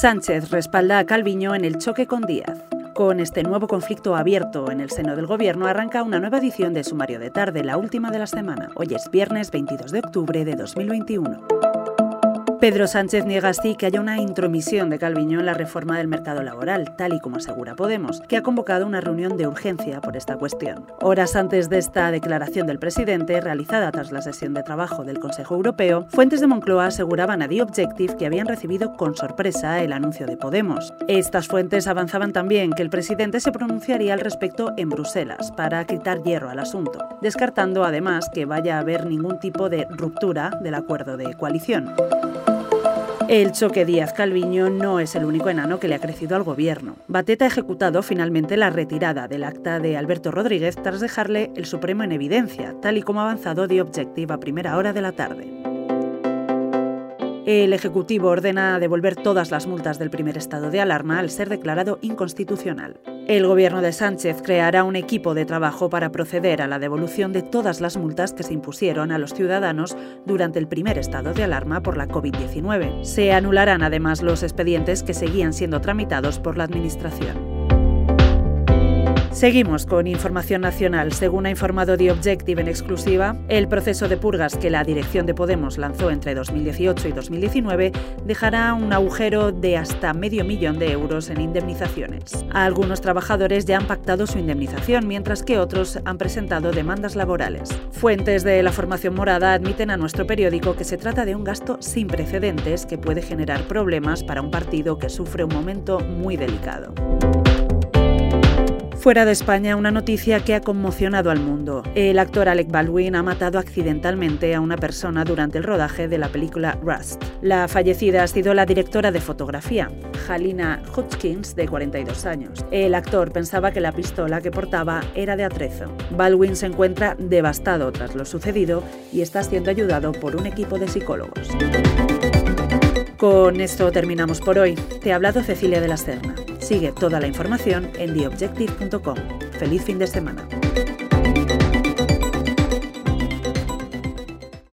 Sánchez respalda a Calviño en el choque con Díaz. Con este nuevo conflicto abierto en el seno del Gobierno arranca una nueva edición de Sumario de Tarde, la última de la semana. Hoy es viernes 22 de octubre de 2021. Pedro Sánchez niega así que haya una intromisión de Calviño en la reforma del mercado laboral, tal y como asegura Podemos, que ha convocado una reunión de urgencia por esta cuestión. Horas antes de esta declaración del presidente, realizada tras la sesión de trabajo del Consejo Europeo, fuentes de Moncloa aseguraban a The Objective que habían recibido con sorpresa el anuncio de Podemos. Estas fuentes avanzaban también que el presidente se pronunciaría al respecto en Bruselas para quitar hierro al asunto, descartando además que vaya a haber ningún tipo de ruptura del acuerdo de coalición. El choque Díaz-Calviño no es el único enano que le ha crecido al gobierno. Bateta ha ejecutado finalmente la retirada del acta de Alberto Rodríguez tras dejarle el Supremo en evidencia, tal y como ha avanzado The Objective a primera hora de la tarde. El Ejecutivo ordena devolver todas las multas del primer estado de alarma al ser declarado inconstitucional. El gobierno de Sánchez creará un equipo de trabajo para proceder a la devolución de todas las multas que se impusieron a los ciudadanos durante el primer estado de alarma por la COVID-19. Se anularán además los expedientes que seguían siendo tramitados por la Administración. Seguimos con información nacional. Según ha informado The Objective en exclusiva, el proceso de purgas que la dirección de Podemos lanzó entre 2018 y 2019 dejará un agujero de hasta medio millón de euros en indemnizaciones. Algunos trabajadores ya han pactado su indemnización, mientras que otros han presentado demandas laborales. Fuentes de la formación morada admiten a nuestro periódico que se trata de un gasto sin precedentes que puede generar problemas para un partido que sufre un momento muy delicado. Fuera de España, una noticia que ha conmocionado al mundo. El actor Alec Baldwin ha matado accidentalmente a una persona durante el rodaje de la película Rust. La fallecida ha sido la directora de fotografía, Halina Hodgkins, de 42 años. El actor pensaba que la pistola que portaba era de atrezo. Baldwin se encuentra devastado tras lo sucedido y está siendo ayudado por un equipo de psicólogos. Con esto terminamos por hoy. Te ha hablado Cecilia de la Serna. Sigue toda la información en theobjective.com. Feliz fin de semana.